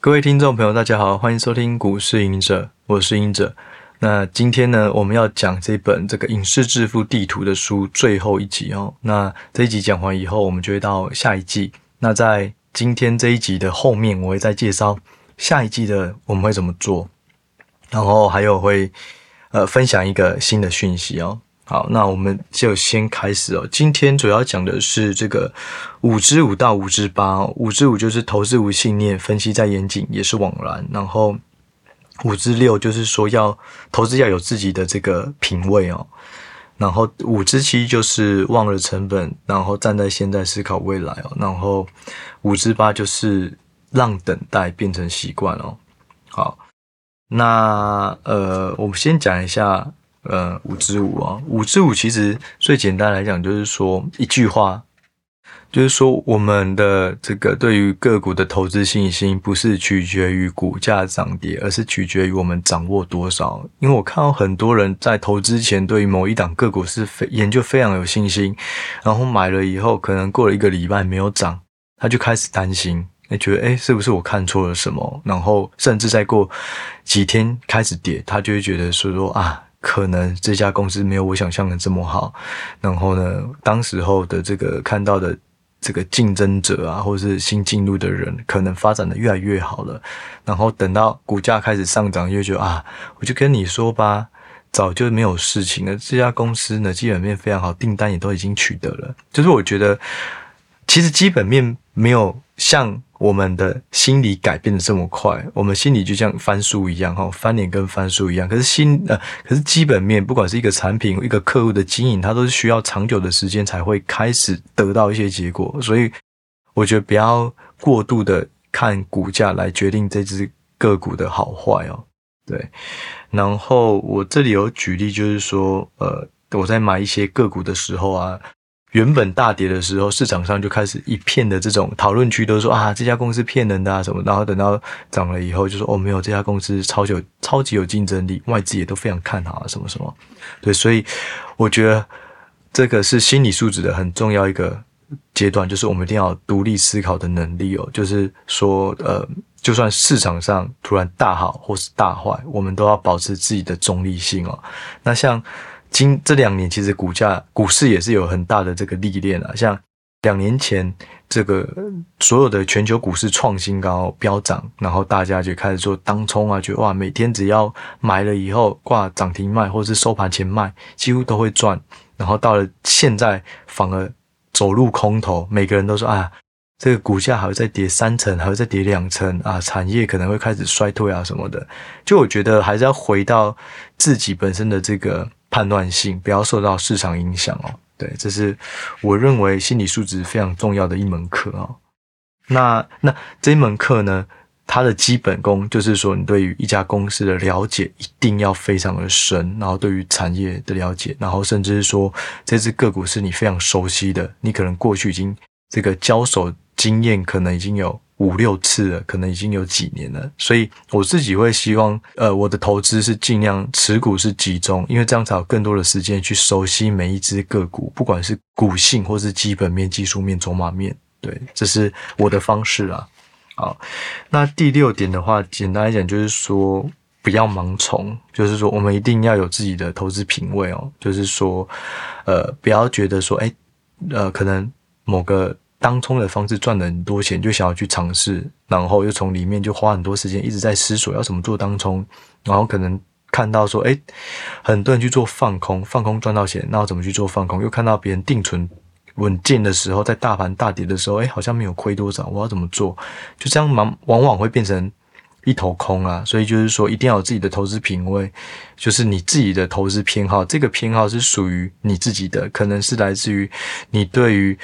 各位听众朋友，大家好，欢迎收听股市隐者，我是隐者。那今天呢，我们要讲这本这个《影视致富地图》的书最后一集哦。那这一集讲完以后，我们就会到下一季。那在今天这一集的后面，我会再介绍下一季的我们会怎么做，然后还有会呃分享一个新的讯息哦。好，那我们就先开始哦。今天主要讲的是这个五之五到五之八。五之五就是投资无信念，分析再严谨也是枉然。然后五之六就是说要投资要有自己的这个品味哦。然后五之七就是忘了成本，然后站在现在思考未来哦。然后五之八就是让等待变成习惯哦。好，那呃，我们先讲一下。呃，五之五啊，五之五其实最简单来讲，就是说一句话，就是说我们的这个对于个股的投资信心，不是取决于股价涨跌，而是取决于我们掌握多少。因为我看到很多人在投资前，对于某一档个股是非研究非常有信心，然后买了以后，可能过了一个礼拜没有涨，他就开始担心，哎，觉得哎，是不是我看错了什么？然后甚至再过几天开始跌，他就会觉得说说啊。可能这家公司没有我想象的这么好，然后呢，当时候的这个看到的这个竞争者啊，或是新进入的人，可能发展的越来越好了，然后等到股价开始上涨，又觉得啊，我就跟你说吧，早就没有事情了。这家公司呢，基本面非常好，订单也都已经取得了。就是我觉得，其实基本面没有像。我们的心理改变的这么快，我们心理就像翻书一样哈，翻脸跟翻书一样。可是心呃，可是基本面，不管是一个产品、一个客户的经营，它都是需要长久的时间才会开始得到一些结果。所以我觉得不要过度的看股价来决定这只个股的好坏哦。对，然后我这里有举例，就是说呃，我在买一些个股的时候啊。原本大跌的时候，市场上就开始一片的这种讨论区，都说啊，这家公司骗人的啊什么。然后等到涨了以后，就说哦，没有，这家公司超级有超级有竞争力，外资也都非常看好啊什么什么。对，所以我觉得这个是心理素质的很重要一个阶段，就是我们一定要独立思考的能力哦。就是说，呃，就算市场上突然大好或是大坏，我们都要保持自己的中立性哦。那像。今这两年其实股价股市也是有很大的这个历练啊，像两年前这个所有的全球股市创新高飙涨，然后大家就开始做当冲啊，觉得哇，每天只要买了以后挂涨停卖或是收盘前卖，几乎都会赚。然后到了现在反而走入空头，每个人都说啊，这个股价还会再跌三成，还会再跌两成啊，产业可能会开始衰退啊什么的。就我觉得还是要回到自己本身的这个。判断性，不要受到市场影响哦。对，这是我认为心理素质非常重要的一门课哦。那那这一门课呢，它的基本功就是说，你对于一家公司的了解一定要非常的深，然后对于产业的了解，然后甚至是说这只个股是你非常熟悉的，你可能过去已经这个交手经验可能已经有。五六次了，可能已经有几年了，所以我自己会希望，呃，我的投资是尽量持股是集中，因为这样才有更多的时间去熟悉每一只个股，不管是股性或是基本面、技术面、筹码面，对，这是我的方式啊。好，那第六点的话，简单来讲就是说，不要盲从，就是说我们一定要有自己的投资品味哦，就是说，呃，不要觉得说，哎，呃，可能某个。当冲的方式赚了很多钱，就想要去尝试，然后又从里面就花很多时间一直在思索要怎么做当冲，然后可能看到说，诶，很多人去做放空，放空赚到钱，那我怎么去做放空？又看到别人定存稳健的时候，在大盘大跌的时候，诶，好像没有亏多少，我要怎么做？就这样，往往往会变成一头空啊。所以就是说，一定要有自己的投资品味，就是你自己的投资偏好，这个偏好是属于你自己的，可能是来自于你对于。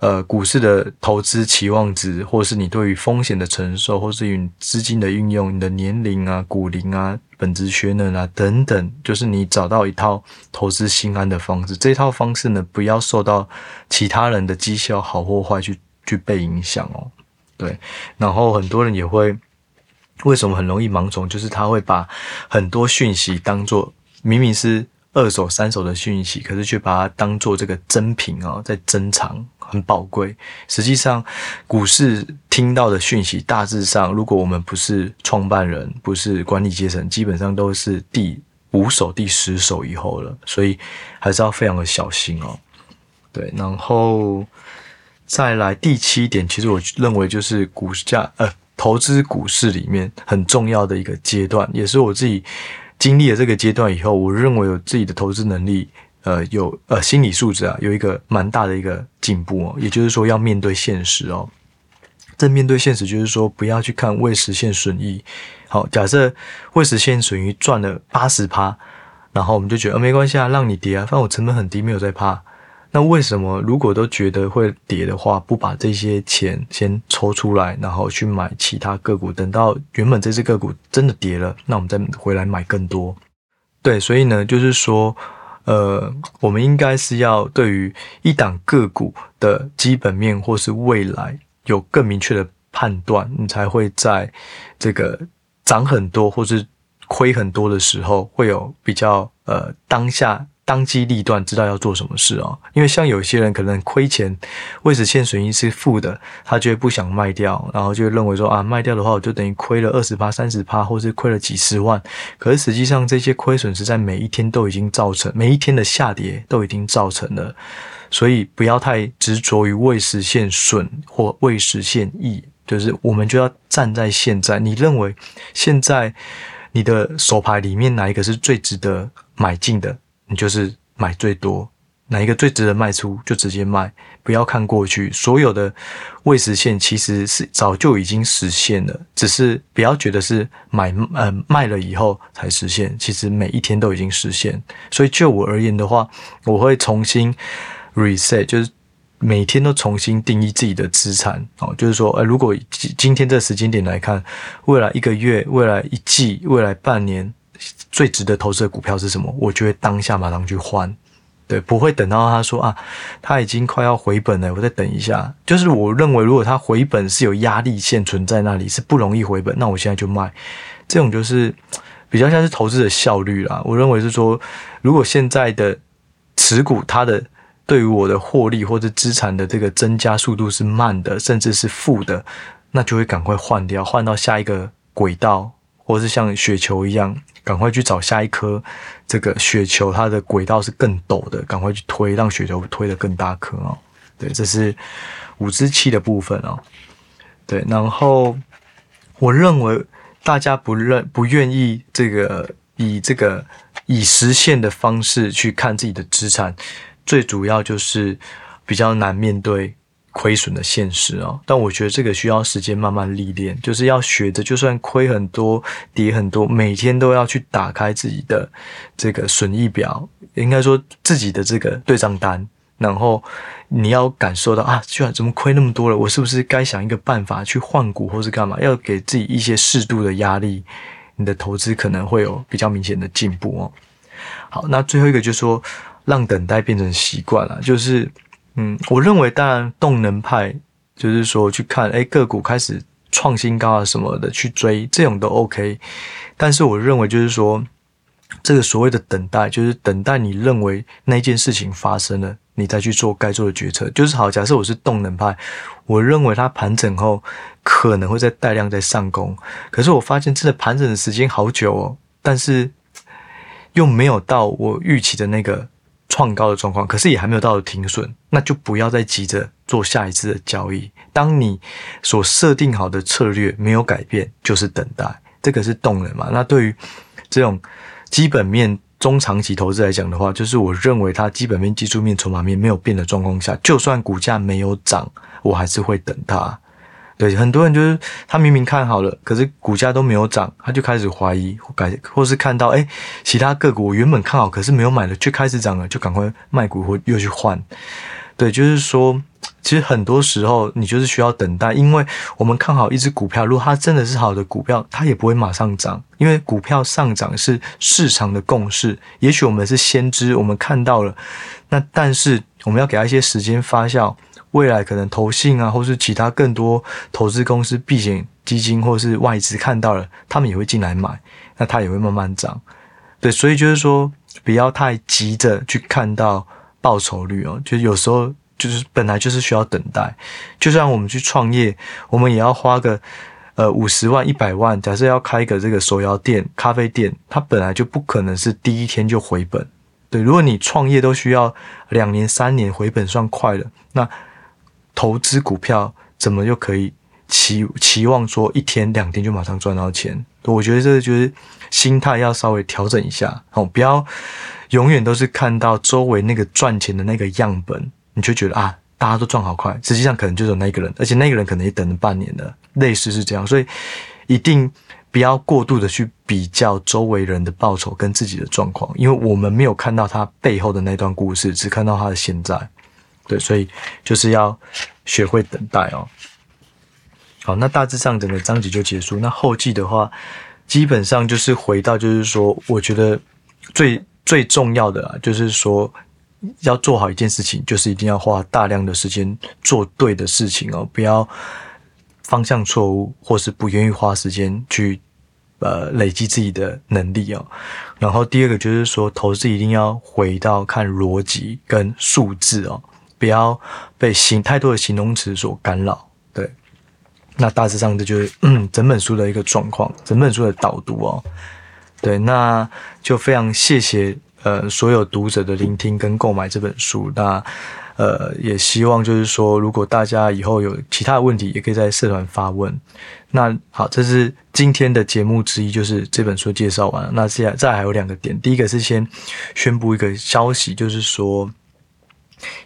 呃，股市的投资期望值，或是你对于风险的承受，或是与资金的运用，你的年龄啊、股龄啊、本质学能啊等等，就是你找到一套投资心安的方式。这套方式呢，不要受到其他人的绩效好或坏去去被影响哦。对，然后很多人也会为什么很容易盲从，就是他会把很多讯息当做明明是二手、三手的讯息，可是却把它当做这个珍品啊，在珍藏，很宝贵。实际上，股市听到的讯息，大致上，如果我们不是创办人，不是管理阶层，基本上都是第五手、第十手以后了，所以还是要非常的小心哦。对，然后再来第七点，其实我认为就是股价呃，投资股市里面很重要的一个阶段，也是我自己。经历了这个阶段以后，我认为有自己的投资能力，呃，有呃心理素质啊，有一个蛮大的一个进步哦。也就是说，要面对现实哦。这面对现实，就是说不要去看未实现损益。好，假设未实现损益赚了八十趴，然后我们就觉得，呃，没关系啊，让你跌啊，反正我成本很低，没有在怕。那为什么如果都觉得会跌的话，不把这些钱先抽出来，然后去买其他个股，等到原本这只个股真的跌了，那我们再回来买更多？对，所以呢，就是说，呃，我们应该是要对于一档个股的基本面或是未来有更明确的判断，你才会在这个涨很多或是亏很多的时候，会有比较呃当下。当机立断，知道要做什么事哦。因为像有些人可能亏钱，未实现损益是负的，他就会不想卖掉，然后就会认为说啊，卖掉的话我就等于亏了二十趴、三十趴，或是亏了几十万。可是实际上这些亏损是在每一天都已经造成，每一天的下跌都已经造成了。所以不要太执着于未实现损或未实现益，就是我们就要站在现在。你认为现在你的手牌里面哪一个是最值得买进的？你就是买最多，哪一个最值得卖出就直接卖，不要看过去，所有的未实现其实是早就已经实现了，只是不要觉得是买呃卖了以后才实现，其实每一天都已经实现。所以就我而言的话，我会重新 reset，就是每天都重新定义自己的资产哦，就是说，呃，如果今今天这时间点来看，未来一个月、未来一季、未来半年。最值得投资的股票是什么？我就会当下马上去换，对，不会等到他说啊，他已经快要回本了，我再等一下。就是我认为，如果他回本是有压力线存在那里，是不容易回本，那我现在就卖。这种就是比较像是投资的效率啦。我认为是说，如果现在的持股它的对于我的获利或者资产的这个增加速度是慢的，甚至是负的，那就会赶快换掉，换到下一个轨道。或是像雪球一样，赶快去找下一颗这个雪球，它的轨道是更陡的，赶快去推，让雪球推得更大颗哦。对，这是五支七的部分哦。对，然后我认为大家不认不愿意这个以这个以实现的方式去看自己的资产，最主要就是比较难面对。亏损的现实哦，但我觉得这个需要时间慢慢历练，就是要学着，就算亏很多、跌很多，每天都要去打开自己的这个损益表，应该说自己的这个对账单，然后你要感受到啊，居然怎么亏那么多了？我是不是该想一个办法去换股，或是干嘛？要给自己一些适度的压力，你的投资可能会有比较明显的进步哦。好，那最后一个就是说，让等待变成习惯了，就是。嗯，我认为当然动能派就是说去看，哎，个股开始创新高啊什么的去追，这种都 OK。但是我认为就是说，这个所谓的等待，就是等待你认为那件事情发生了，你再去做该做的决策。就是好，假设我是动能派，我认为它盘整后可能会再带量再上攻，可是我发现这个盘整的时间好久哦，但是又没有到我预期的那个。创高的状况，可是也还没有到停损，那就不要再急着做下一次的交易。当你所设定好的策略没有改变，就是等待，这个是动能嘛。那对于这种基本面中长期投资来讲的话，就是我认为它基本面、技术面、筹码面没有变的状况下，就算股价没有涨，我还是会等它。对，很多人就是他明明看好了，可是股价都没有涨，他就开始怀疑，或改，或是看到诶其他个股我原本看好，可是没有买的却开始涨了，就赶快卖股或又去换。对，就是说，其实很多时候你就是需要等待，因为我们看好一只股票，如果它真的是好的股票，它也不会马上涨，因为股票上涨是市场的共识。也许我们是先知，我们看到了，那但是我们要给它一些时间发酵。未来可能投信啊，或是其他更多投资公司、避险基金或是外资看到了，他们也会进来买，那它也会慢慢涨。对，所以就是说，不要太急着去看到报酬率哦，就有时候就是本来就是需要等待，就算我们去创业，我们也要花个呃五十万、一百万，假设要开一个这个手摇店、咖啡店，它本来就不可能是第一天就回本。对，如果你创业都需要两年、三年回本算快了，那投资股票怎么就可以期期望说一天两天就马上赚到钱？我觉得这就是心态要稍微调整一下，哦，不要永远都是看到周围那个赚钱的那个样本，你就觉得啊，大家都赚好快，实际上可能就有那个人，而且那个人可能也等了半年了，类似是这样，所以一定不要过度的去比较周围人的报酬跟自己的状况，因为我们没有看到他背后的那段故事，只看到他的现在，对，所以就是要学会等待哦。好，那大致上整个章节就结束。那后记的话，基本上就是回到，就是说，我觉得最最重要的啊，就是说要做好一件事情，就是一定要花大量的时间做对的事情哦，不要方向错误，或是不愿意花时间去呃累积自己的能力哦。然后第二个就是说，投资一定要回到看逻辑跟数字哦，不要被形太多的形容词所干扰。对。那大致上这就是嗯整本书的一个状况，整本书的导读哦。对，那就非常谢谢呃所有读者的聆听跟购买这本书。那呃也希望就是说，如果大家以后有其他的问题，也可以在社团发问。那好，这是今天的节目之一，就是这本书介绍完了。那接下来再还有两个点，第一个是先宣布一个消息，就是说。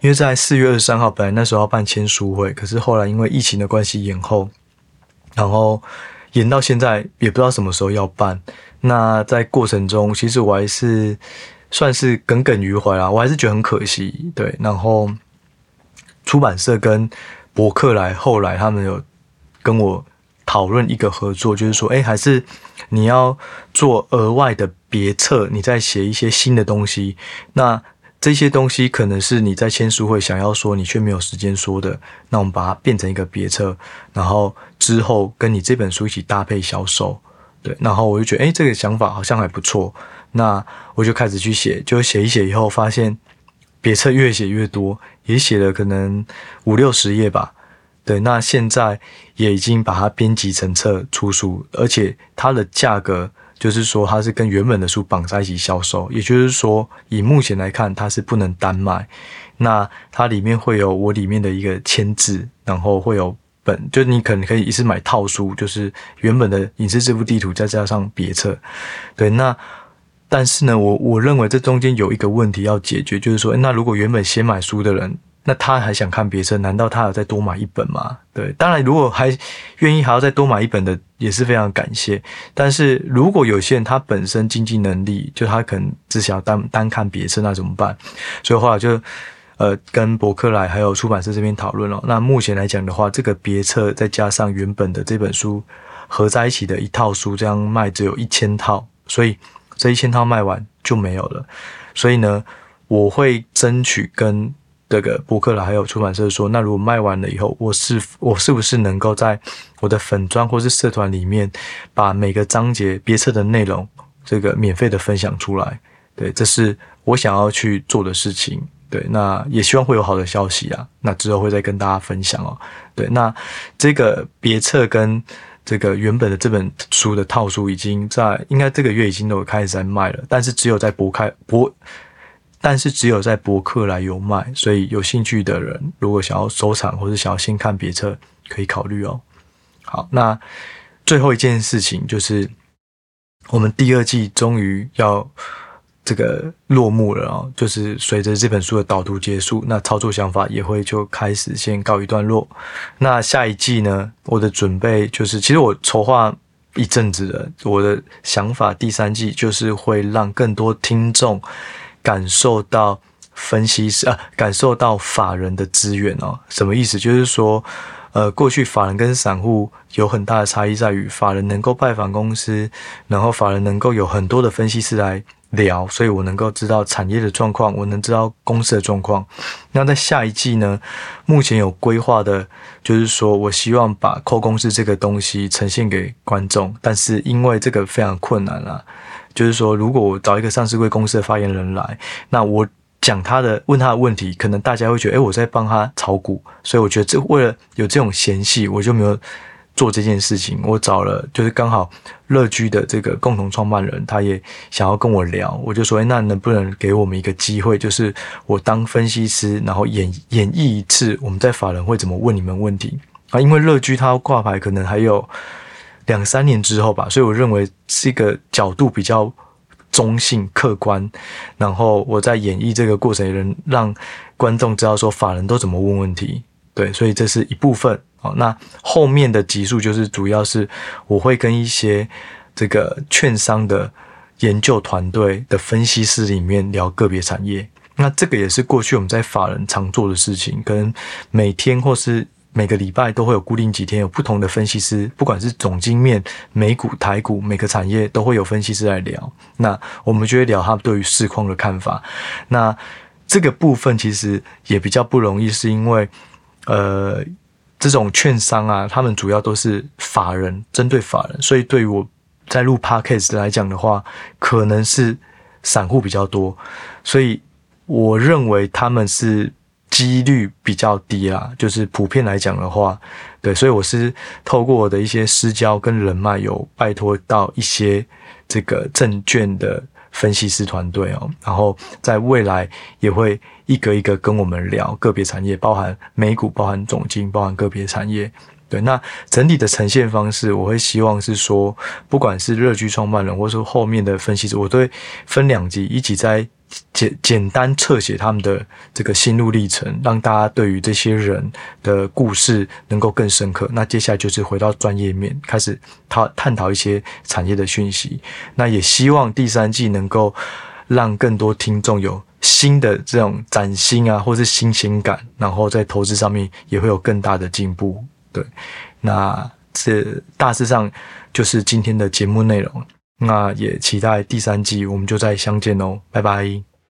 因为在四月二十三号，本来那时候要办签书会，可是后来因为疫情的关系延后，然后延到现在也不知道什么时候要办。那在过程中，其实我还是算是耿耿于怀啦，我还是觉得很可惜。对，然后出版社跟博客来后来他们有跟我讨论一个合作，就是说，哎，还是你要做额外的别册，你再写一些新的东西，那。这些东西可能是你在签书会想要说，你却没有时间说的。那我们把它变成一个别册，然后之后跟你这本书一起搭配销售。对，然后我就觉得，哎，这个想法好像还不错。那我就开始去写，就写一写以后，发现别册越写越多，也写了可能五六十页吧。对，那现在也已经把它编辑成册出书，而且它的价格。就是说，它是跟原本的书绑在一起销售，也就是说，以目前来看，它是不能单卖。那它里面会有我里面的一个签字，然后会有本，就你可能可以一次买套书，就是原本的影视致富地图，再加上别册。对，那但是呢，我我认为这中间有一个问题要解决，就是说，那如果原本先买书的人。那他还想看别册，难道他要再多买一本吗？对，当然，如果还愿意还要再多买一本的，也是非常感谢。但是如果有些人他本身经济能力，就他可能只想要单单看别册，那怎么办？所以后来就呃跟博客来还有出版社这边讨论了。那目前来讲的话，这个别册再加上原本的这本书合在一起的一套书，这样卖只有一千套，所以这一千套卖完就没有了。所以呢，我会争取跟。这个博客了还有出版社说，那如果卖完了以后，我是我是不是能够在我的粉专或是社团里面，把每个章节别册的内容，这个免费的分享出来？对，这是我想要去做的事情。对，那也希望会有好的消息啊。那之后会再跟大家分享哦。对，那这个别册跟这个原本的这本书的套书已经在，应该这个月已经都有开始在卖了，但是只有在博开博。但是只有在博客来有卖，所以有兴趣的人如果想要收藏或者想要先看别册，可以考虑哦。好，那最后一件事情就是，我们第二季终于要这个落幕了哦。就是随着这本书的导读结束，那操作想法也会就开始先告一段落。那下一季呢，我的准备就是，其实我筹划一阵子了，我的想法第三季就是会让更多听众。感受到分析师啊，感受到法人的资源哦，什么意思？就是说，呃，过去法人跟散户有很大的差异，在于法人能够拜访公司，然后法人能够有很多的分析师来聊，所以我能够知道产业的状况，我能知道公司的状况。那在下一季呢，目前有规划的，就是说我希望把扣公司这个东西呈现给观众，但是因为这个非常困难啊。就是说，如果我找一个上市柜公司的发言人来，那我讲他的问他的问题，可能大家会觉得，诶，我在帮他炒股，所以我觉得这为了有这种嫌隙，我就没有。做这件事情，我找了，就是刚好乐居的这个共同创办人，他也想要跟我聊，我就说，哎，那能不能给我们一个机会，就是我当分析师，然后演演绎一次我们在法人会怎么问你们问题啊？因为乐居他挂牌可能还有两三年之后吧，所以我认为是一个角度比较中性、客观，然后我在演绎这个过程，也能让观众知道说法人都怎么问问题，对，所以这是一部分。好，那后面的集数就是主要是我会跟一些这个券商的研究团队的分析师里面聊个别产业。那这个也是过去我们在法人常做的事情，可能每天或是每个礼拜都会有固定几天有不同的分析师，不管是总经面、美股、台股，每个产业都会有分析师来聊。那我们就会聊他对于市况的看法。那这个部分其实也比较不容易，是因为呃。这种券商啊，他们主要都是法人，针对法人，所以对于我在录 Podcast 来讲的话，可能是散户比较多，所以我认为他们是几率比较低啦。就是普遍来讲的话，对，所以我是透过我的一些私交跟人脉，有拜托到一些这个证券的。分析师团队哦，然后在未来也会一个一个跟我们聊个别产业，包含美股、包含总经、包含个别产业。对，那整体的呈现方式，我会希望是说，不管是乐居创办人，或者说后面的分析师，我都会分两集，一集在。简简单侧写他们的这个心路历程，让大家对于这些人的故事能够更深刻。那接下来就是回到专业面，开始讨探讨一些产业的讯息。那也希望第三季能够让更多听众有新的这种崭新啊，或是新鲜感，然后在投资上面也会有更大的进步。对，那这大致上就是今天的节目内容。那也期待第三季，我们就再相见喽，拜拜。